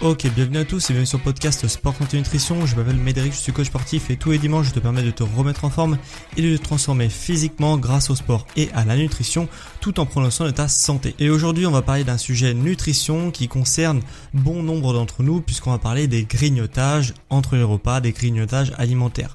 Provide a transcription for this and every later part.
Ok, bienvenue à tous et bienvenue sur le podcast Sport Santé Nutrition. Je m'appelle Médéric, je suis coach sportif et tous les dimanches je te permets de te remettre en forme et de te transformer physiquement grâce au sport et à la nutrition tout en prenant soin de ta santé. Et aujourd'hui on va parler d'un sujet nutrition qui concerne bon nombre d'entre nous puisqu'on va parler des grignotages entre les repas, des grignotages alimentaires.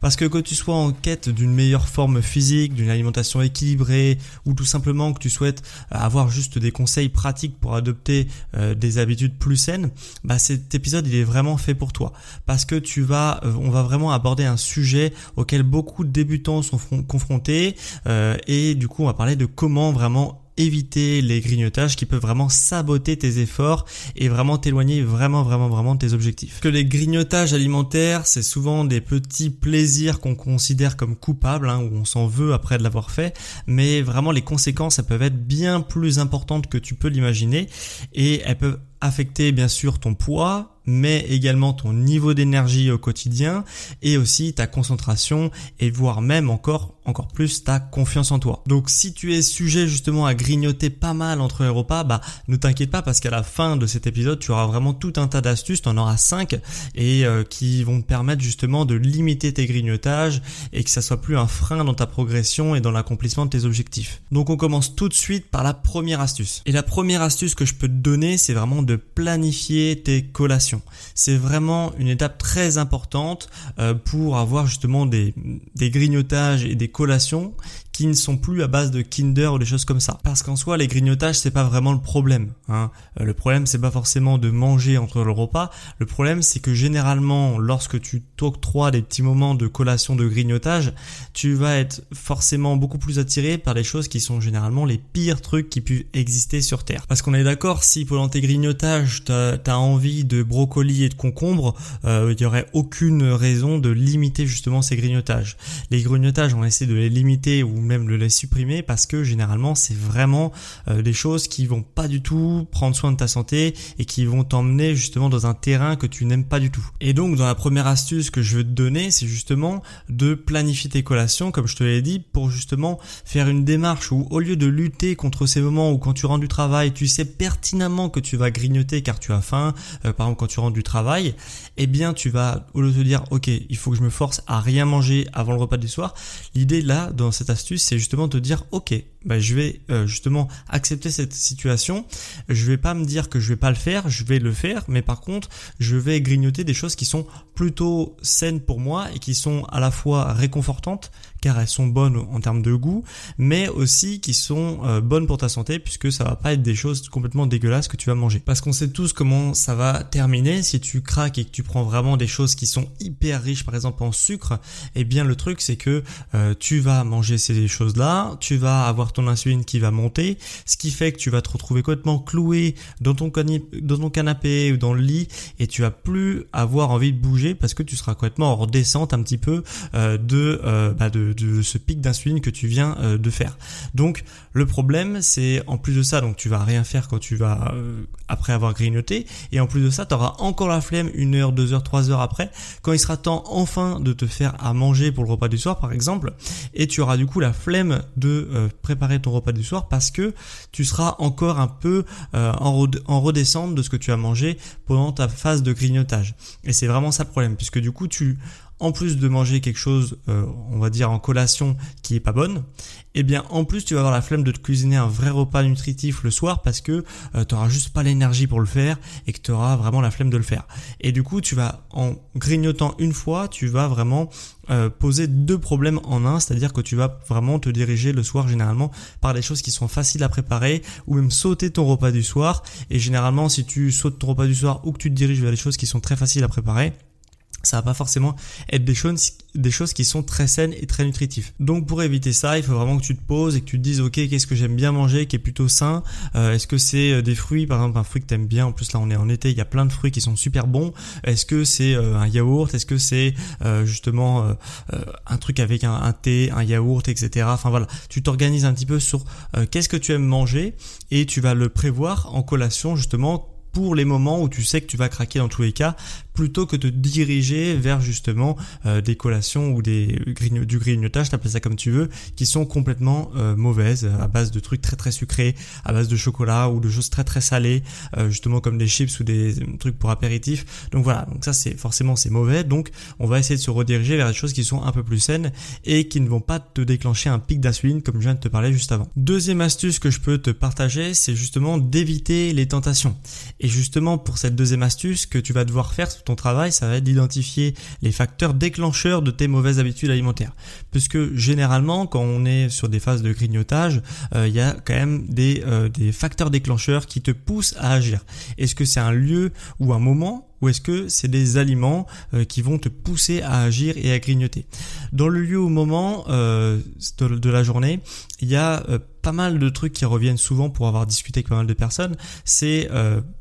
Parce que que tu sois en quête d'une meilleure forme physique, d'une alimentation équilibrée, ou tout simplement que tu souhaites avoir juste des conseils pratiques pour adopter euh, des habitudes plus saines, bah cet épisode il est vraiment fait pour toi. Parce que tu vas, euh, on va vraiment aborder un sujet auquel beaucoup de débutants sont confrontés, euh, et du coup on va parler de comment vraiment éviter les grignotages qui peuvent vraiment saboter tes efforts et vraiment t'éloigner vraiment vraiment vraiment de tes objectifs. Que les grignotages alimentaires, c'est souvent des petits plaisirs qu'on considère comme coupables, hein, où on s'en veut après de l'avoir fait, mais vraiment les conséquences, elles peuvent être bien plus importantes que tu peux l'imaginer et elles peuvent affecter bien sûr ton poids, mais également ton niveau d'énergie au quotidien et aussi ta concentration et voire même encore encore plus ta confiance en toi. Donc si tu es sujet justement à grignoter pas mal entre les repas, bah ne t'inquiète pas parce qu'à la fin de cet épisode, tu auras vraiment tout un tas d'astuces, tu en auras 5 et euh, qui vont te permettre justement de limiter tes grignotages et que ça soit plus un frein dans ta progression et dans l'accomplissement de tes objectifs. Donc on commence tout de suite par la première astuce. Et la première astuce que je peux te donner, c'est vraiment de planifier tes collations. C'est vraiment une étape très importante euh, pour avoir justement des, grignotages et des collations qui ne sont plus à base de Kinder ou des choses comme ça. Parce qu'en soi, les grignotages, c'est pas vraiment le problème. Hein. Euh, le problème, c'est pas forcément de manger entre le repas. Le problème, c'est que généralement, lorsque tu t'octroies des petits moments de collation de grignotage, tu vas être forcément beaucoup plus attiré par les choses qui sont généralement les pires trucs qui puissent exister sur Terre. Parce qu'on est d'accord, si pendant tes grignotages, t'as as envie de brocoli et de concombre, euh, il y aurait aucune raison de limiter justement ces grignotages. Les grignotages, on essaie de les limiter ou même le les supprimer parce que généralement c'est vraiment euh, des choses qui vont pas du tout prendre soin de ta santé et qui vont t'emmener justement dans un terrain que tu n'aimes pas du tout. Et donc dans la première astuce que je veux te donner, c'est justement de planifier tes collations comme je te l'ai dit pour justement faire une démarche où au lieu de lutter contre ces moments où quand tu rentres du travail, tu sais pertinemment que tu vas grignoter car tu as faim, euh, par exemple quand tu rentres du travail, eh bien tu vas au lieu de te dire OK, il faut que je me force à rien manger avant le repas du soir, l'idée là dans cette astuce c'est justement de dire ok, bah, je vais euh, justement accepter cette situation. Je vais pas me dire que je vais pas le faire, je vais le faire, mais par contre, je vais grignoter des choses qui sont plutôt saines pour moi et qui sont à la fois réconfortantes car elles sont bonnes en termes de goût, mais aussi qui sont euh, bonnes pour ta santé puisque ça va pas être des choses complètement dégueulasses que tu vas manger. Parce qu'on sait tous comment ça va terminer si tu craques et que tu prends vraiment des choses qui sont hyper riches par exemple en sucre, eh bien le truc c'est que euh, tu vas manger ces choses-là, tu vas avoir ton insuline qui va monter, ce qui fait que tu vas te retrouver complètement cloué dans ton, canapé ou dans le lit et tu vas plus avoir envie de bouger parce que tu seras complètement en descente un petit peu euh, de, bah de, de, ce pic d'insuline que tu viens euh, de faire. Donc le problème c'est en plus de ça, donc tu vas rien faire quand tu vas après avoir grignoté et en plus de ça tu auras encore la flemme une heure, deux heures, trois heures après quand il sera temps enfin de te faire à manger pour le repas du soir par exemple et tu auras du coup la flemme de préparer préparer ton repas du soir parce que tu seras encore un peu euh, en, en de ce que tu as mangé pendant ta phase de grignotage. Et c'est vraiment ça le problème, puisque du coup tu en plus de manger quelque chose, euh, on va dire en collation qui est pas bonne, eh bien en plus tu vas avoir la flemme de te cuisiner un vrai repas nutritif le soir parce que euh, tu n'auras juste pas l'énergie pour le faire et que tu auras vraiment la flemme de le faire. Et du coup tu vas en grignotant une fois, tu vas vraiment euh, poser deux problèmes en un, c'est-à-dire que tu vas vraiment te diriger le soir généralement par des choses qui sont faciles à préparer ou même sauter ton repas du soir. Et généralement si tu sautes ton repas du soir ou que tu te diriges vers des choses qui sont très faciles à préparer, ça va pas forcément être des choses, qui sont très saines et très nutritives. Donc pour éviter ça, il faut vraiment que tu te poses et que tu te dises ok qu'est-ce que j'aime bien manger qui est plutôt sain? Euh, est-ce que c'est euh, des fruits? Par exemple un fruit que t'aimes bien. En plus là on est en été, il y a plein de fruits qui sont super bons. Est-ce que c'est euh, un yaourt? Est-ce que c'est justement un truc avec un, thé, un yaourt, etc. Enfin voilà, tu t'organises un petit peu sur qu'est-ce que tu aimes manger et tu vas le prévoir en collation justement pour les moments où tu sais que tu vas craquer dans tous les cas plutôt que de diriger vers justement euh, des collations ou des du grignotage, t'appelles ça comme tu veux, qui sont complètement euh, mauvaises, à base de trucs très très sucrés, à base de chocolat ou de choses très très salées, euh, justement comme des chips ou des trucs pour apéritifs. Donc voilà, donc ça c'est forcément c'est mauvais. Donc on va essayer de se rediriger vers des choses qui sont un peu plus saines et qui ne vont pas te déclencher un pic d'insuline comme je viens de te parler juste avant. Deuxième astuce que je peux te partager, c'est justement d'éviter les tentations. Et justement pour cette deuxième astuce que tu vas devoir faire ton travail, ça va être d'identifier les facteurs déclencheurs de tes mauvaises habitudes alimentaires. Puisque généralement, quand on est sur des phases de grignotage, euh, il y a quand même des, euh, des facteurs déclencheurs qui te poussent à agir. Est-ce que c'est un lieu ou un moment ou est-ce que c'est des aliments euh, qui vont te pousser à agir et à grignoter? Dans le lieu au moment euh, de, la journée, il y a euh, pas mal de trucs qui reviennent souvent pour avoir discuté avec pas mal de personnes. C'est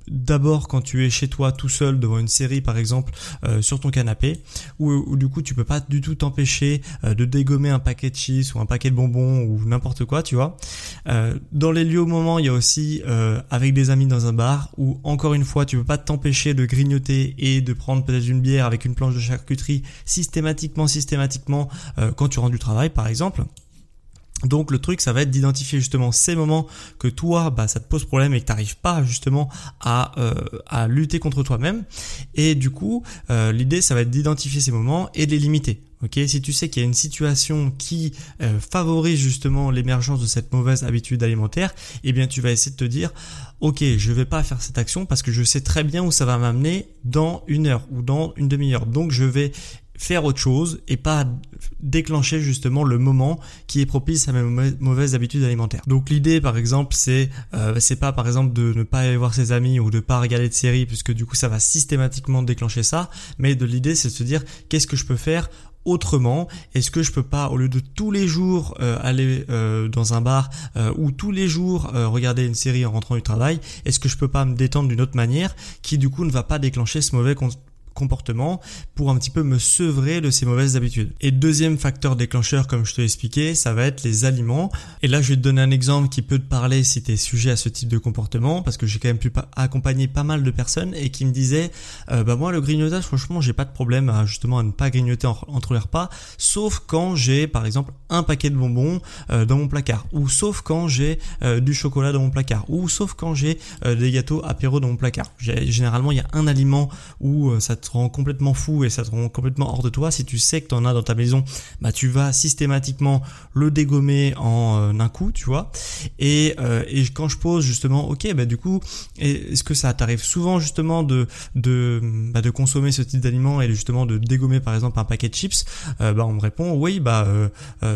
d'abord quand tu es chez toi tout seul devant une série par exemple sur ton canapé, où, du coup tu peux pas du tout t'empêcher de dégommer un paquet de chips ou un paquet de bonbons ou n'importe quoi, tu vois. Dans les lieux au moment, il y a aussi avec des amis dans un bar où encore une fois tu peux pas t'empêcher de grignoter et de prendre peut-être une bière avec une planche de charcuterie systématiquement, systématiquement euh, quand tu rentres du travail par exemple. Donc le truc, ça va être d'identifier justement ces moments que toi, bah, ça te pose problème et que tu n'arrives pas justement à, euh, à lutter contre toi-même. Et du coup, euh, l'idée, ça va être d'identifier ces moments et de les limiter. Ok, si tu sais qu'il y a une situation qui euh, favorise justement l'émergence de cette mauvaise habitude alimentaire, eh bien tu vas essayer de te dire, ok, je vais pas faire cette action parce que je sais très bien où ça va m'amener dans une heure ou dans une demi-heure. Donc je vais faire autre chose et pas déclencher justement le moment qui est propice à mes mauvaises habitudes alimentaires. Donc l'idée par exemple c'est euh, c'est pas par exemple de ne pas aller voir ses amis ou de pas regarder de séries puisque du coup ça va systématiquement déclencher ça, mais de l'idée c'est de se dire qu'est-ce que je peux faire autrement. Est-ce que je peux pas, au lieu de tous les jours euh, aller euh, dans un bar euh, ou tous les jours regarder une série en rentrant du travail, est-ce que je peux pas me détendre d'une autre manière qui du coup ne va pas déclencher ce mauvais pour un petit peu me sevrer de ces mauvaises habitudes. Et deuxième facteur déclencheur, comme je te l'ai expliqué, ça va être les aliments. Et là, je vais te donner un exemple qui peut te parler si tu es sujet à ce type de comportement, parce que j'ai quand même pu accompagner pas mal de personnes et qui me disaient, euh, bah moi le grignotage, franchement, j'ai pas de problème à justement à ne pas grignoter entre les repas, sauf quand j'ai par exemple un paquet de bonbons euh, dans mon placard, ou sauf quand j'ai euh, du chocolat dans mon placard, ou sauf quand j'ai des gâteaux apéro dans mon placard. Généralement, il y a un aliment où ça te te rend complètement fou et ça te rend complètement hors de toi. Si tu sais que tu en as dans ta maison, bah tu vas systématiquement le dégommer en euh, un coup, tu vois. Et, euh, et quand je pose justement, ok, bah du coup, est-ce que ça t'arrive souvent justement de de bah, de consommer ce type d'aliments et justement de dégommer par exemple un paquet de chips? Euh, Bah on me répond oui, bah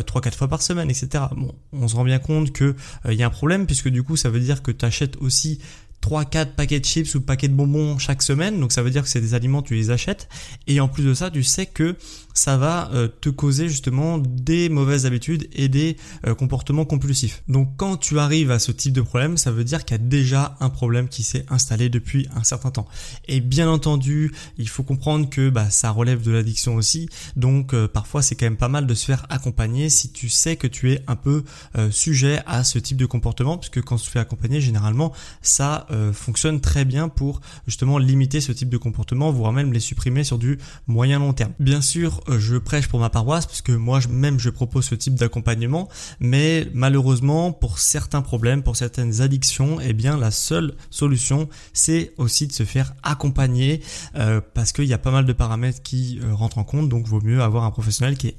trois quatre fois par semaine, etc. Bon, on se rend bien compte que il y a un problème puisque du coup ça veut dire que tu aussi 3-4 paquets de chips ou paquets de bonbons chaque semaine. Donc ça veut dire que c'est des aliments, tu les achètes. Et en plus de ça, tu sais que ça va euh, te causer justement des mauvaises habitudes et des euh, comportements compulsifs. Donc quand tu arrives à ce type de problème, ça veut dire qu'il y a déjà un problème qui s'est installé depuis un certain temps. Et bien entendu, il faut comprendre que bah, ça relève de l'addiction aussi. Donc euh, parfois c'est quand même pas mal de se faire accompagner si tu sais que tu es un peu sujet à ce type de comportement, puisque quand tu te fais accompagner, généralement ça euh, fonctionne très bien pour justement limiter ce type de comportement, voire même les supprimer sur du moyen long terme. Bien sûr, euh, je prêche pour ma paroisse parce que moi même je propose ce type d'accompagnement, mais malheureusement pour certains problèmes, pour certaines addictions, eh bien la seule solution c'est aussi de se faire accompagner euh, parce qu'il y a pas mal de paramètres qui rentrent en compte, donc vaut mieux avoir un professionnel qui est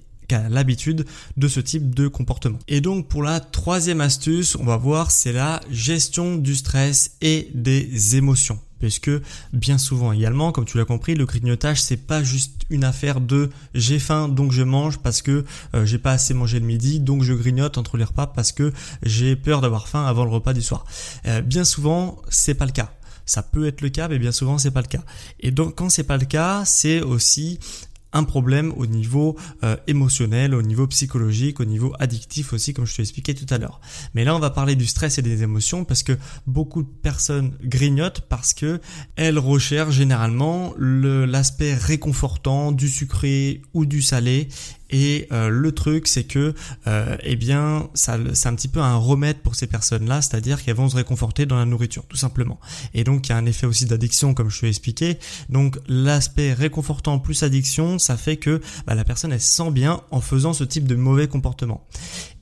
l'habitude de ce type de comportement. Et donc pour la troisième astuce, on va voir, c'est la gestion du stress et des émotions puisque bien souvent également, comme tu l'as compris, le grignotage c'est pas juste une affaire de j'ai faim donc je mange parce que euh, j'ai pas assez mangé le midi donc je grignote entre les repas parce que j'ai peur d'avoir faim avant le repas du soir. Euh, bien souvent c'est pas le cas. Ça peut être le cas, mais bien souvent c'est pas le cas. Et donc quand c'est pas le cas, c'est aussi un problème au niveau euh, émotionnel, au niveau psychologique, au niveau addictif aussi, comme je te l'expliquais tout à l'heure. Mais là, on va parler du stress et des émotions parce que beaucoup de personnes grignotent parce que elles recherchent généralement l'aspect réconfortant du sucré ou du salé et euh, le truc, c'est que, euh, eh bien, ça, c'est un petit peu un remède pour ces personnes-là, c'est-à-dire qu'elles vont se réconforter dans la nourriture, tout simplement. Et donc, il y a un effet aussi d'addiction, comme je te l'ai expliqué. Donc, l'aspect réconfortant plus addiction, ça fait que bah, la personne, elle se sent bien en faisant ce type de mauvais comportement.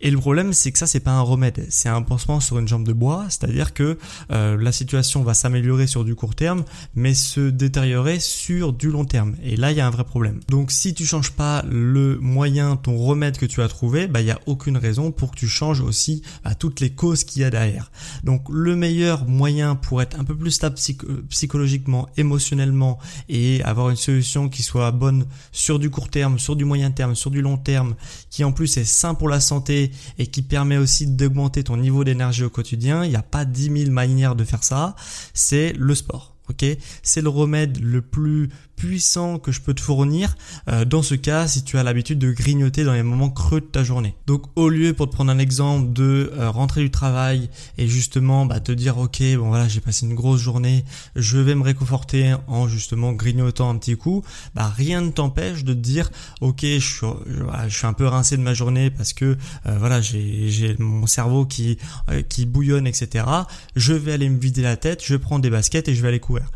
Et le problème, c'est que ça, c'est pas un remède, c'est un pansement sur une jambe de bois, c'est-à-dire que euh, la situation va s'améliorer sur du court terme, mais se détériorer sur du long terme. Et là, il y a un vrai problème. Donc, si tu changes pas le moyen, ton remède que tu as trouvé, bah, il y a aucune raison pour que tu changes aussi bah, toutes les causes qu'il y a derrière. Donc, le meilleur moyen pour être un peu plus stable psychologiquement, émotionnellement et avoir une solution qui soit bonne sur du court terme, sur du moyen terme, sur du long terme, qui en plus est sain pour la santé et qui permet aussi d'augmenter ton niveau d'énergie au quotidien, il n'y a pas 10 000 manières de faire ça, c'est le sport. C'est le remède le plus puissant que je peux te fournir euh, dans ce cas si tu as l'habitude de grignoter dans les moments creux de ta journée. Donc au lieu pour te prendre un exemple de euh, rentrer du travail et justement bah, te dire ok bon voilà j'ai passé une grosse journée, je vais me réconforter en justement grignotant un petit coup, bah rien ne t'empêche de te dire ok je suis, un peu rincé de ma journée parce que euh, voilà j'ai mon cerveau qui qui bouillonne etc. Je vais aller me vider la tête, je prends des baskets et je vais aller courir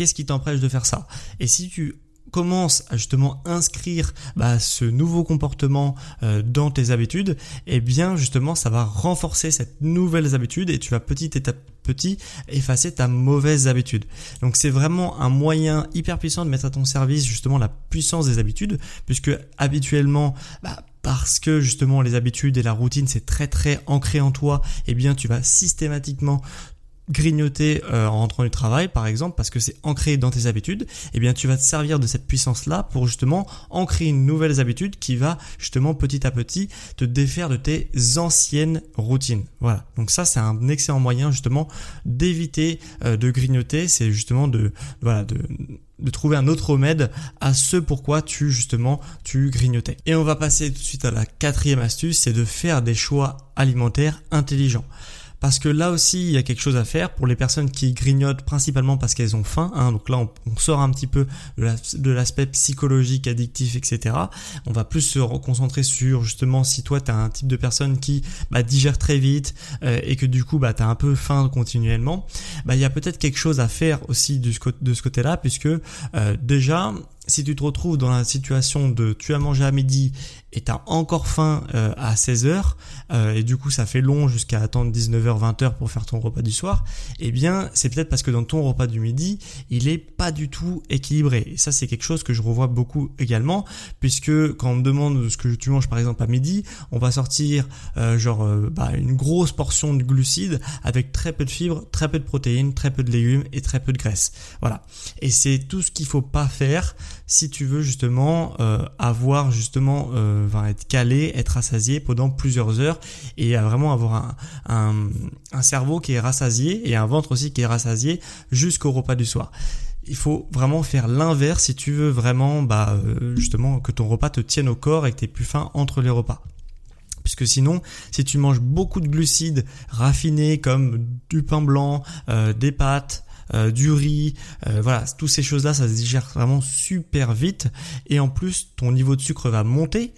qu'est-ce qui t'empêche de faire ça? Et si tu commences à justement inscrire bah, ce nouveau comportement euh, dans tes habitudes, eh bien justement ça va renforcer cette nouvelle habitude et tu vas petit à petit effacer ta mauvaise habitude. Donc c'est vraiment un moyen hyper puissant de mettre à ton service justement la puissance des habitudes, puisque habituellement, bah, parce que justement les habitudes et la routine c'est très très ancré en toi, eh bien tu vas systématiquement grignoter euh, en rentrant du travail par exemple parce que c'est ancré dans tes habitudes, eh bien tu vas te servir de cette puissance là pour justement ancrer une nouvelle habitude qui va justement petit à petit te défaire de tes anciennes routines. Voilà. Donc ça c'est un excellent moyen justement d'éviter euh, de grignoter, c'est justement de voilà de de trouver un autre remède à ce pourquoi tu justement tu grignotais. Et on va passer tout de suite à la quatrième astuce, c'est de faire des choix alimentaires intelligents parce que là aussi il y a quelque chose à faire pour les personnes qui grignotent principalement parce qu'elles ont faim. Hein, donc là on, sort un petit peu de l'aspect psychologique, addictif, etc. On va plus se concentrer sur justement si toi tu as un type de personne qui bah, digère très vite euh, et que du coup bah, un peu faim continuellement, bah, il y a peut-être quelque chose à faire aussi de ce, de ce côté-là puisque euh, déjà si tu te retrouves dans la situation de tu as mangé à midi et tu as encore faim euh, à 16h euh, et du coup ça fait long jusqu'à attendre 19h 20h pour faire ton repas du soir, eh bien c'est peut-être parce que dans ton repas du midi, il est pas du tout équilibré. Et ça c'est quelque chose que je revois beaucoup également puisque quand on me demande ce que tu manges par exemple à midi, on va sortir euh, genre bah, une grosse portion de glucides avec très peu de fibres, très peu de protéines, très peu de légumes et très peu de graisse. Voilà. Et c'est tout ce qu'il faut pas faire si tu veux justement euh, avoir justement euh, être calé, être rassasié pendant plusieurs heures et vraiment avoir un, un, cerveau qui est rassasié et un ventre aussi qui est rassasié jusqu'au repas du soir. Il faut vraiment faire l'inverse si tu veux vraiment bah, euh, justement que ton repas te tienne au corps et que tu plus faim entre les repas puisque sinon si tu manges beaucoup de glucides raffinés comme du pain blanc, des pâtes, euh, du riz, euh, voilà, toutes ces choses-là, ça se digère vraiment super vite. Et en plus, ton niveau de sucre va monter.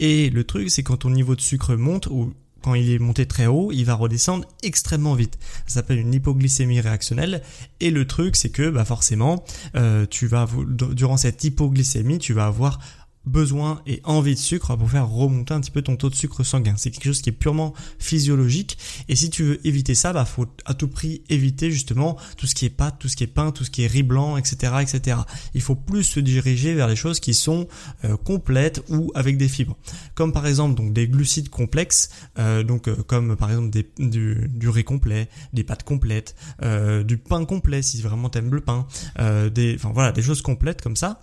Et le truc, c'est quand ton niveau de sucre monte, ou quand il est monté très haut, il va redescendre extrêmement vite. Ça s'appelle une hypoglycémie réactionnelle. Et le truc, c'est que bah forcément, euh, tu vas durant cette hypoglycémie, tu vas avoir besoin et envie de sucre pour faire remonter un petit peu ton taux de sucre sanguin. C'est quelque chose qui est purement physiologique. Et si tu veux éviter ça, bah faut à tout prix éviter justement tout ce qui est pâte, tout ce qui est pain, tout ce qui est riz blanc, etc., etc. Il faut plus se diriger vers les choses qui sont euh, complètes ou avec des fibres, comme par exemple donc des glucides complexes, euh, donc euh, comme par exemple du, du, riz complet, des pâtes complètes, du pain complet si vraiment t'aimes le pain, des, enfin voilà, des choses complètes comme ça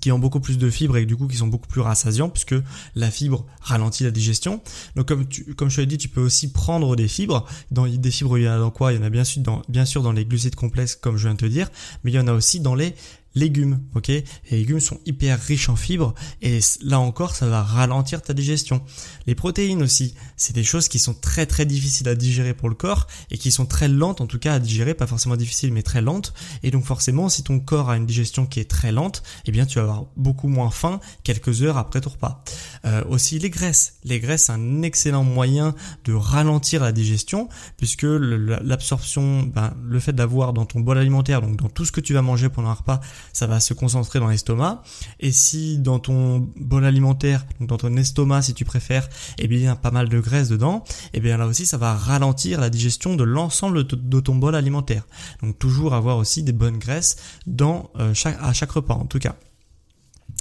qui ont beaucoup plus de fibres et du coup qui sont beaucoup plus rassasiants puisque la fibre ralentit la digestion. Donc comme comme je te l'ai dit, tu peux aussi prendre des fibres. Dans des fibres, il y en a dans quoi? Il y en a bien sûr dans bien sûr dans les glucides complexes comme je viens de te dire, mais il y en a aussi dans les légumes, ok? Les légumes sont hyper riches en fibres et là encore, ça va ralentir ta digestion. Les protéines aussi, c'est des choses qui sont très très difficiles à digérer pour le corps et qui sont très lentes en tout cas à digérer, pas forcément difficiles mais très lentes. Et donc forcément, si ton corps a une digestion qui est très lente, eh bien tu vas avoir beaucoup moins faim quelques heures après ton repas. Euh, aussi les graisses. Les graisses, c'est un excellent moyen de ralentir la digestion puisque l'absorption, ben, le fait d'avoir dans ton bol alimentaire, donc dans tout ce que tu vas manger pendant un repas, ça va se concentrer dans l'estomac. Et si dans ton bol alimentaire, dans ton estomac si tu préfères, eh bien pas mal de graisse dedans, eh bien là aussi ça va ralentir la digestion de l'ensemble de ton bol alimentaire. Donc toujours avoir aussi des bonnes graisses dans euh, chaque, à chaque repas en tout cas.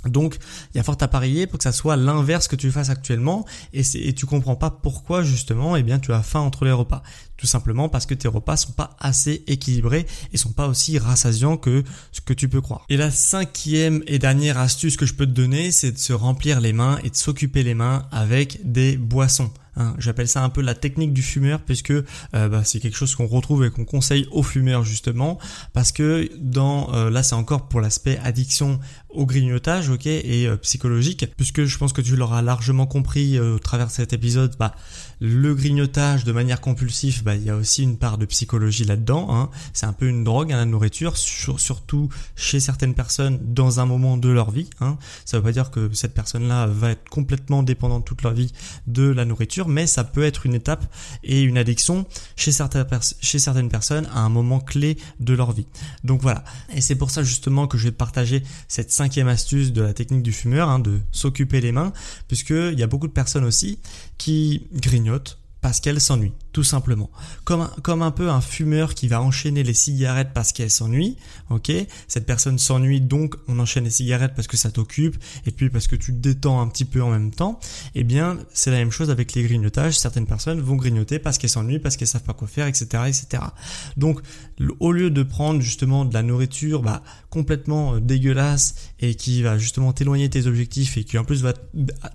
Donc, il y a fort à parier pour que ça soit l'inverse que tu fasses actuellement et, et tu comprends pas pourquoi justement, eh bien, tu as faim entre les repas. Tout simplement parce que tes repas sont pas assez équilibrés et sont pas aussi rassasiants que ce que tu peux croire. Et la cinquième et dernière astuce que je peux te donner, c'est de se remplir les mains et de s'occuper les mains avec des boissons. Hein, j'appelle ça un peu la technique du fumeur puisque euh, bah, c'est quelque chose qu'on retrouve et qu'on conseille aux fumeurs justement. Parce que dans euh, là c'est encore pour l'aspect addiction au grignotage, ok, et euh, psychologique, puisque je pense que tu l'auras largement compris au travers de cet épisode, bah, le grignotage de manière compulsive, bah, il y a aussi une part de psychologie là-dedans. Hein. C'est un peu une drogue, hein, la nourriture, surtout chez certaines personnes dans un moment de leur vie. Hein. Ça ne veut pas dire que cette personne-là va être complètement dépendante toute leur vie de la nourriture, mais ça peut être une étape et une addiction chez certaines, personnes à un moment clé de leur vie. Donc voilà. Et c'est pour ça justement que je vais partager cette cinquième astuce de la technique du fumeur, de s'occuper les mains, puisque il y a beaucoup de personnes aussi qui grignotent cagnotte parce qu'elles s'ennuient tout simplement. Comme un, comme un peu un fumeur qui va enchaîner les cigarettes parce qu'elle s'ennuie, ok? Cette personne s'ennuie donc on enchaîne les cigarettes parce que ça t'occupe et puis parce que tu te détends un petit peu en même temps. Eh bien, c'est la même chose avec les grignotages. Certaines personnes vont grignoter parce qu'elles s'ennuient, parce qu'elles savent pas quoi faire, etc., etc. Donc, au lieu de prendre justement de la nourriture bah, complètement euh, dégueulasse et qui va justement t'éloigner tes objectifs et qui en plus va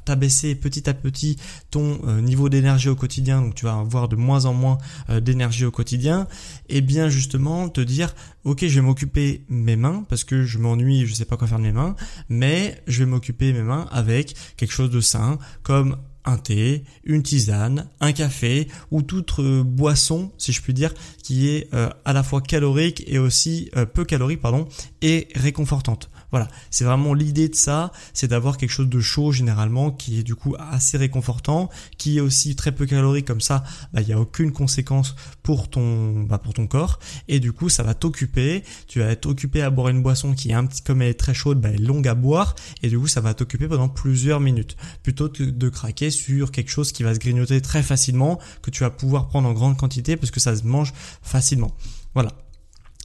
t'abaisser petit à petit ton euh, niveau d'énergie au quotidien, donc tu vas avoir de moins en moins euh, d'énergie au quotidien, et bien justement te dire ok je vais m'occuper mes mains parce que je m'ennuie, je sais pas quoi faire de mes mains, mais je vais m'occuper mes mains avec quelque chose de sain comme un thé, une tisane, un café ou toute euh, boisson, si je puis dire, qui est euh, à la fois calorique et aussi peu calorique, pardon, et réconfortante. Voilà, c'est vraiment l'idée de ça, c'est d'avoir quelque chose de chaud généralement qui est du coup assez réconfortant, qui est aussi très peu calorique. Comme ça, bah, il n'y a aucune conséquence pour ton, bah, pour ton corps. Et du coup ça va t'occuper, tu vas être occupé à boire une boisson qui est un petit comme elle est très chaude, bah, elle est longue à boire. Et du coup ça va t'occuper pendant plusieurs minutes. Plutôt que de craquer sur quelque chose qui va se grignoter très facilement que tu vas pouvoir prendre en grande quantité parce que ça se mange facilement. Voilà.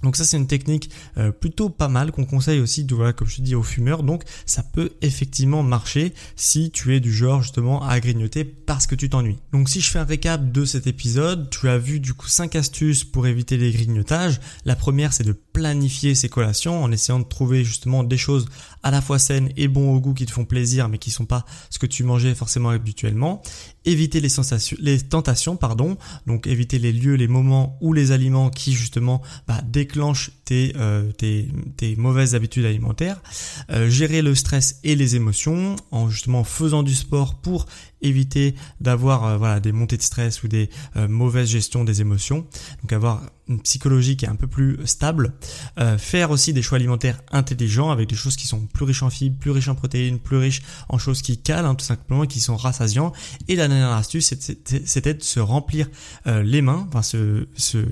Donc ça c'est une technique euh, plutôt pas mal qu'on conseille aussi voilà comme je te dis aux fumeurs. Donc ça peut effectivement marcher si tu es du genre justement à grignoter parce que tu t'ennuies. Donc si je fais un récap de cet épisode, tu as vu du coup 5 astuces pour éviter les grignotages. La première c'est de planifier ses collations en essayant de trouver justement des choses à la fois saines et bons au goût qui te font plaisir mais qui sont pas ce que tu mangeais forcément habituellement. Éviter les sensations, les tentations pardon. Donc éviter les lieux, les moments ou les aliments qui justement bah, déclenchent tes, tes, mauvaises habitudes alimentaires, gérer le stress et les émotions en justement faisant du sport pour éviter d'avoir voilà des montées de stress ou des mauvaises gestions des émotions. Donc avoir une psychologie qui est un peu plus stable, euh, faire aussi des choix alimentaires intelligents avec des choses qui sont plus riches en fibres, plus riches en protéines, plus riches en choses qui calent, hein, tout simplement, qui sont rassasiants. Et la dernière astuce, c'était de se remplir euh, les mains, enfin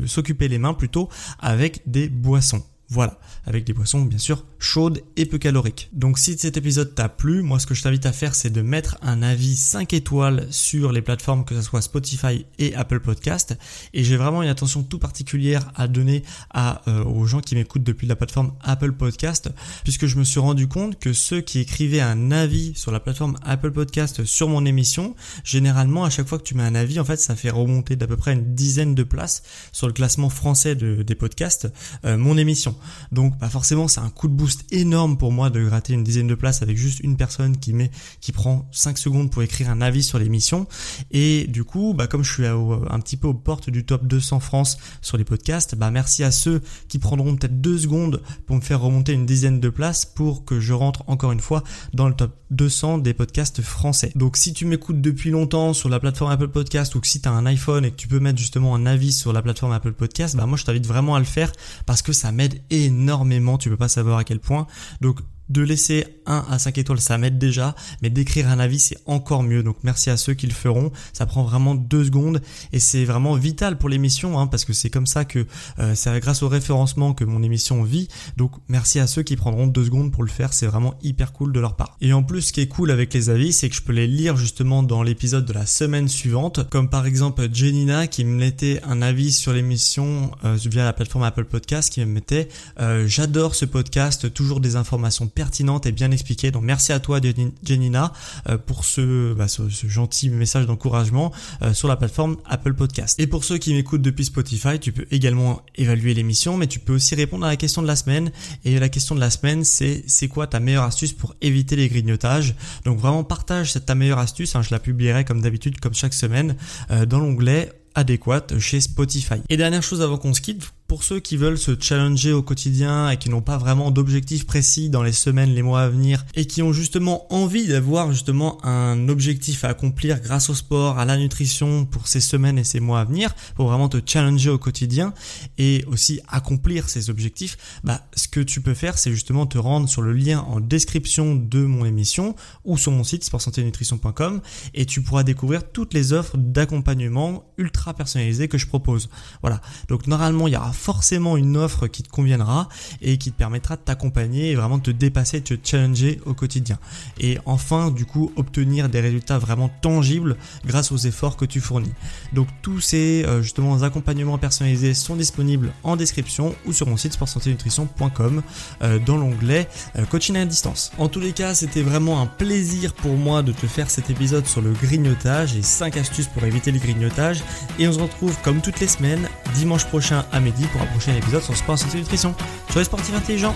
s'occuper les mains plutôt avec des boissons façon. Voilà, avec des boissons bien sûr chaudes et peu caloriques. Donc si cet épisode t'a plu, moi ce que je t'invite à faire c'est de mettre un avis 5 étoiles sur les plateformes que ce soit Spotify et Apple Podcast et j'ai vraiment une attention tout particulière à donner euh, aux gens qui m'écoutent depuis la plateforme Apple Podcast puisque je me suis rendu compte que ceux qui écrivaient un avis sur la plateforme Apple Podcast sur mon émission, généralement à chaque fois que tu mets un avis en fait ça fait remonter d'à peu près une dizaine de places sur le classement français des podcasts euh, mon émission. Donc bah forcément c'est un coup de boost énorme pour moi de gratter une dizaine de places avec juste une personne qui met qui prend 5 secondes pour écrire un avis sur l'émission et du coup bah comme je suis un petit peu aux portes du top 200 France sur les podcasts, bah merci à ceux qui prendront peut-être deux secondes pour me faire remonter une dizaine de places pour que je rentre encore une fois dans le top 200 des podcasts français. Donc si tu m'écoutes depuis longtemps sur la plateforme Apple Podcast ou que si tu as un iPhone et que tu peux mettre justement un avis sur la plateforme Apple Podcast, bah moi je t'invite vraiment à le faire parce que ça m'aide énormément, tu peux pas savoir à quel point. Donc de laisser 1 à 5 étoiles, ça m'aide déjà, mais d'écrire un avis, c'est encore mieux. Donc merci à ceux qui le feront. Ça prend vraiment deux secondes et c'est vraiment vital pour l'émission, hein, parce que c'est comme ça que euh, c'est grâce au référencement que mon émission vit. Donc merci à ceux qui prendront deux secondes pour le faire. C'est vraiment hyper cool de leur part. Et en plus, ce qui est cool avec les avis, c'est que je peux les lire justement dans l'épisode de la semaine suivante, comme par exemple Jenina qui me mettait un avis sur l'émission euh, via la plateforme Apple Podcast, qui me mettait euh, j'adore ce podcast, toujours des informations pertinente et bien expliquée. Donc merci à toi Jenina euh, pour bah, ce, ce, gentil message d'encouragement euh, sur la plateforme Apple Podcast. Et pour ceux qui m'écoutent depuis Spotify, tu peux également évaluer l'émission, mais tu peux aussi répondre à la question de la semaine. Et la question de la semaine, c'est c'est quoi ta meilleure astuce pour éviter les grignotages? Donc vraiment partage cette ta meilleure astuce. Hein, je la publierai comme d'habitude, comme chaque semaine, euh, dans l'onglet adéquate chez Spotify. Et dernière chose avant qu'on se quitte, pour ceux qui veulent se challenger au quotidien et qui n'ont pas vraiment d'objectif précis dans les semaines, les mois à venir et qui ont justement envie d'avoir justement un objectif à accomplir grâce au sport, à la nutrition pour ces semaines et ces mois à venir, pour vraiment te challenger au quotidien et aussi accomplir ces objectifs, bah, ce que tu peux faire, c'est justement te rendre sur le lien en description de mon émission ou sur mon site sportsanténutrition.com et tu pourras découvrir toutes les offres d'accompagnement ultra personnalisées que je propose. Voilà. Donc normalement, il y aura forcément une offre qui te conviendra et qui te permettra de t'accompagner et vraiment de te dépasser, de te challenger au quotidien. Et enfin, du coup, obtenir des résultats vraiment tangibles grâce aux efforts que tu fournis. Donc tous ces euh, justement accompagnements personnalisés sont disponibles en description ou sur mon site sportsanténutrition.com euh, dans l'onglet euh, coaching à distance. En tous les cas, c'était vraiment un plaisir pour moi de te faire cet épisode sur le grignotage et 5 astuces pour éviter le grignotage. Et on se retrouve comme toutes les semaines dimanche prochain à midi pour un prochain épisode sur Sport Santé Nutrition. Sur les sportifs intelligents